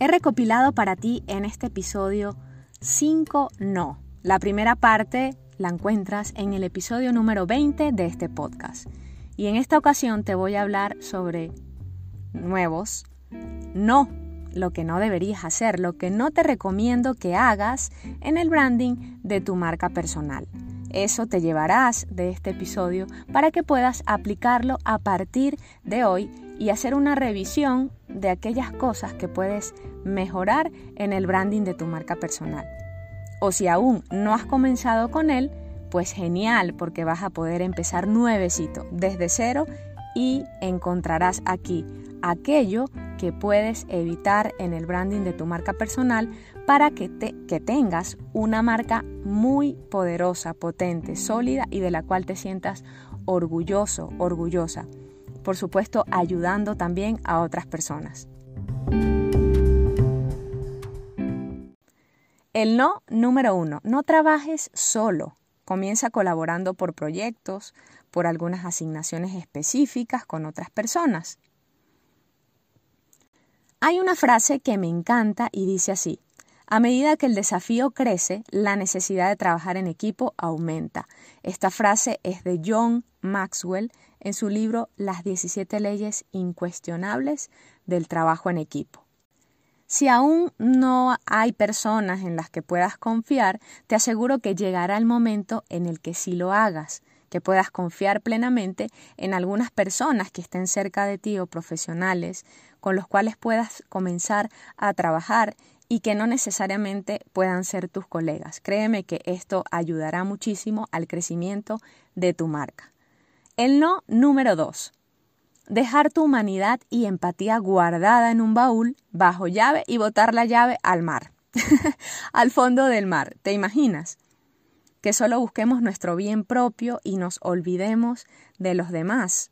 He recopilado para ti en este episodio 5 no. La primera parte la encuentras en el episodio número 20 de este podcast. Y en esta ocasión te voy a hablar sobre nuevos no, lo que no deberías hacer, lo que no te recomiendo que hagas en el branding de tu marca personal. Eso te llevarás de este episodio para que puedas aplicarlo a partir de hoy y hacer una revisión de aquellas cosas que puedes mejorar en el branding de tu marca personal. O si aún no has comenzado con él, pues genial porque vas a poder empezar nuevecito desde cero y encontrarás aquí aquello que puedes evitar en el branding de tu marca personal para que, te, que tengas una marca muy poderosa, potente, sólida y de la cual te sientas orgulloso, orgullosa. Por supuesto, ayudando también a otras personas. El no número uno, no trabajes solo. Comienza colaborando por proyectos, por algunas asignaciones específicas con otras personas. Hay una frase que me encanta y dice así, a medida que el desafío crece, la necesidad de trabajar en equipo aumenta. Esta frase es de John Maxwell en su libro Las 17 leyes incuestionables del trabajo en equipo. Si aún no hay personas en las que puedas confiar, te aseguro que llegará el momento en el que sí lo hagas que puedas confiar plenamente en algunas personas que estén cerca de ti o profesionales con los cuales puedas comenzar a trabajar y que no necesariamente puedan ser tus colegas. Créeme que esto ayudará muchísimo al crecimiento de tu marca. El no número dos. Dejar tu humanidad y empatía guardada en un baúl bajo llave y botar la llave al mar, al fondo del mar. ¿Te imaginas? Que solo busquemos nuestro bien propio y nos olvidemos de los demás,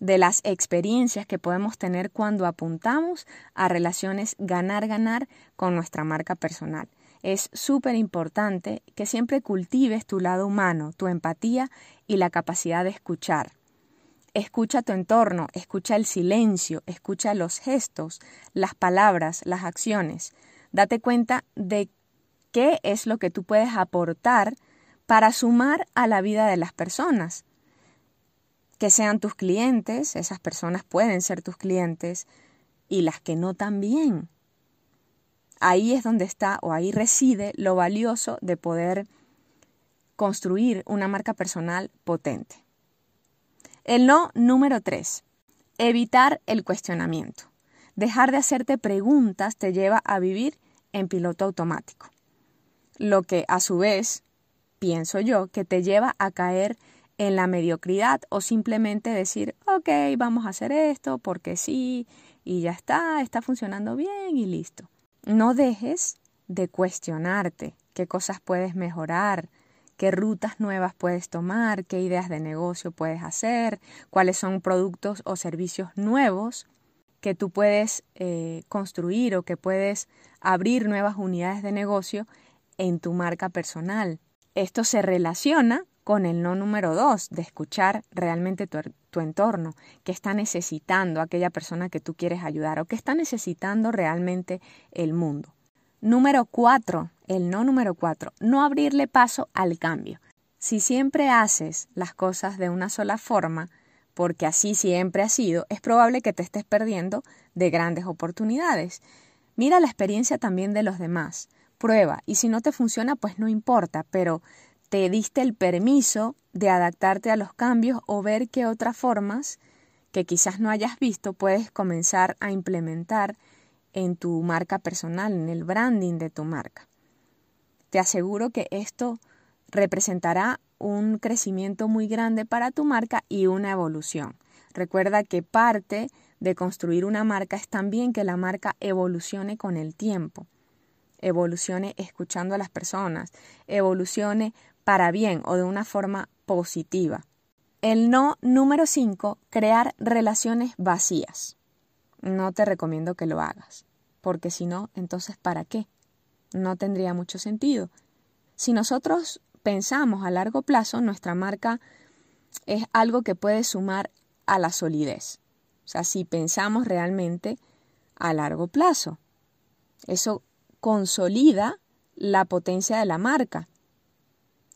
de las experiencias que podemos tener cuando apuntamos a relaciones ganar-ganar con nuestra marca personal. Es súper importante que siempre cultives tu lado humano, tu empatía y la capacidad de escuchar. Escucha tu entorno, escucha el silencio, escucha los gestos, las palabras, las acciones. Date cuenta de qué es lo que tú puedes aportar para sumar a la vida de las personas. Que sean tus clientes, esas personas pueden ser tus clientes, y las que no también. Ahí es donde está o ahí reside lo valioso de poder construir una marca personal potente. El no número tres. Evitar el cuestionamiento. Dejar de hacerte preguntas te lleva a vivir en piloto automático lo que a su vez, pienso yo, que te lleva a caer en la mediocridad o simplemente decir, ok, vamos a hacer esto porque sí, y ya está, está funcionando bien y listo. No dejes de cuestionarte qué cosas puedes mejorar, qué rutas nuevas puedes tomar, qué ideas de negocio puedes hacer, cuáles son productos o servicios nuevos que tú puedes eh, construir o que puedes abrir nuevas unidades de negocio en tu marca personal. Esto se relaciona con el no número dos, de escuchar realmente tu, tu, entorno, qué está necesitando aquella persona que tú quieres ayudar o qué está necesitando realmente el mundo. Número cuatro, el no número cuatro, no abrirle paso al cambio. Si siempre haces las cosas de una sola forma, porque así siempre ha sido, es probable que te estés perdiendo de grandes oportunidades. Mira la experiencia también de los demás prueba y si no te funciona, pues no importa, pero te diste el permiso de adaptarte a los cambios o ver qué otras formas que quizás no hayas visto puedes comenzar a implementar en tu marca personal, en el branding de tu marca. Te aseguro que esto representará un crecimiento muy grande para tu marca y una evolución. Recuerda que parte de construir una marca es también que la marca evolucione con el tiempo evolucione escuchando a las personas, evolucione para bien o de una forma positiva. El no número 5, crear relaciones vacías. No te recomiendo que lo hagas, porque si no, entonces ¿para qué? No tendría mucho sentido. Si nosotros pensamos a largo plazo, nuestra marca es algo que puede sumar a la solidez. O sea, si pensamos realmente a largo plazo. Eso consolida la potencia de la marca.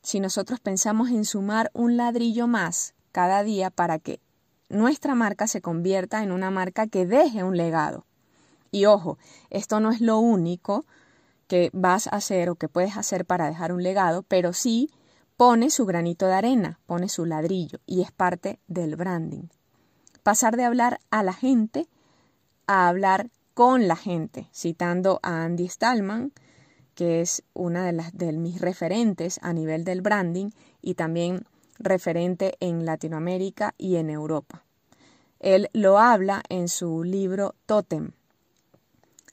Si nosotros pensamos en sumar un ladrillo más cada día para que nuestra marca se convierta en una marca que deje un legado. Y ojo, esto no es lo único que vas a hacer o que puedes hacer para dejar un legado, pero sí pone su granito de arena, pone su ladrillo y es parte del branding. Pasar de hablar a la gente a hablar con la gente, citando a Andy Stallman, que es una de, las, de mis referentes a nivel del branding y también referente en Latinoamérica y en Europa. Él lo habla en su libro Totem.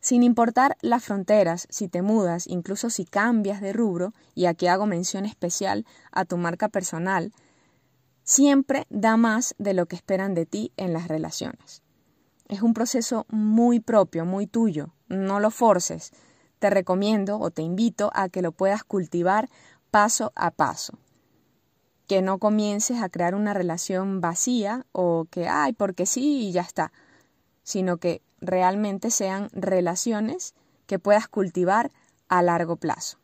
Sin importar las fronteras, si te mudas, incluso si cambias de rubro, y aquí hago mención especial a tu marca personal, siempre da más de lo que esperan de ti en las relaciones. Es un proceso muy propio, muy tuyo, no lo forces. Te recomiendo o te invito a que lo puedas cultivar paso a paso. Que no comiences a crear una relación vacía o que, ay, porque sí y ya está, sino que realmente sean relaciones que puedas cultivar a largo plazo.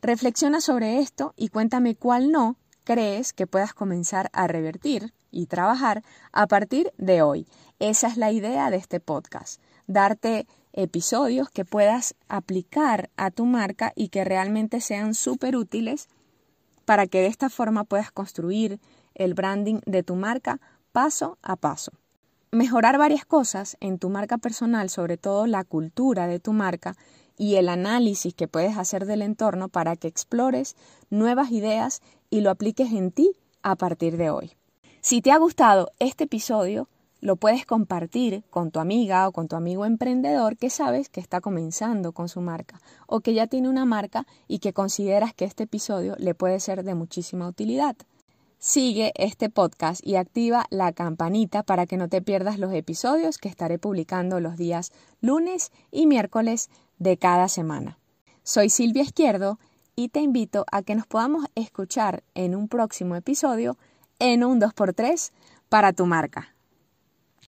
Reflexiona sobre esto y cuéntame cuál no crees que puedas comenzar a revertir y trabajar a partir de hoy. Esa es la idea de este podcast, darte episodios que puedas aplicar a tu marca y que realmente sean súper útiles para que de esta forma puedas construir el branding de tu marca paso a paso. Mejorar varias cosas en tu marca personal, sobre todo la cultura de tu marca y el análisis que puedes hacer del entorno para que explores nuevas ideas y lo apliques en ti a partir de hoy. Si te ha gustado este episodio, lo puedes compartir con tu amiga o con tu amigo emprendedor que sabes que está comenzando con su marca o que ya tiene una marca y que consideras que este episodio le puede ser de muchísima utilidad. Sigue este podcast y activa la campanita para que no te pierdas los episodios que estaré publicando los días lunes y miércoles de cada semana. Soy Silvia Izquierdo y te invito a que nos podamos escuchar en un próximo episodio en un 2x3 para tu marca.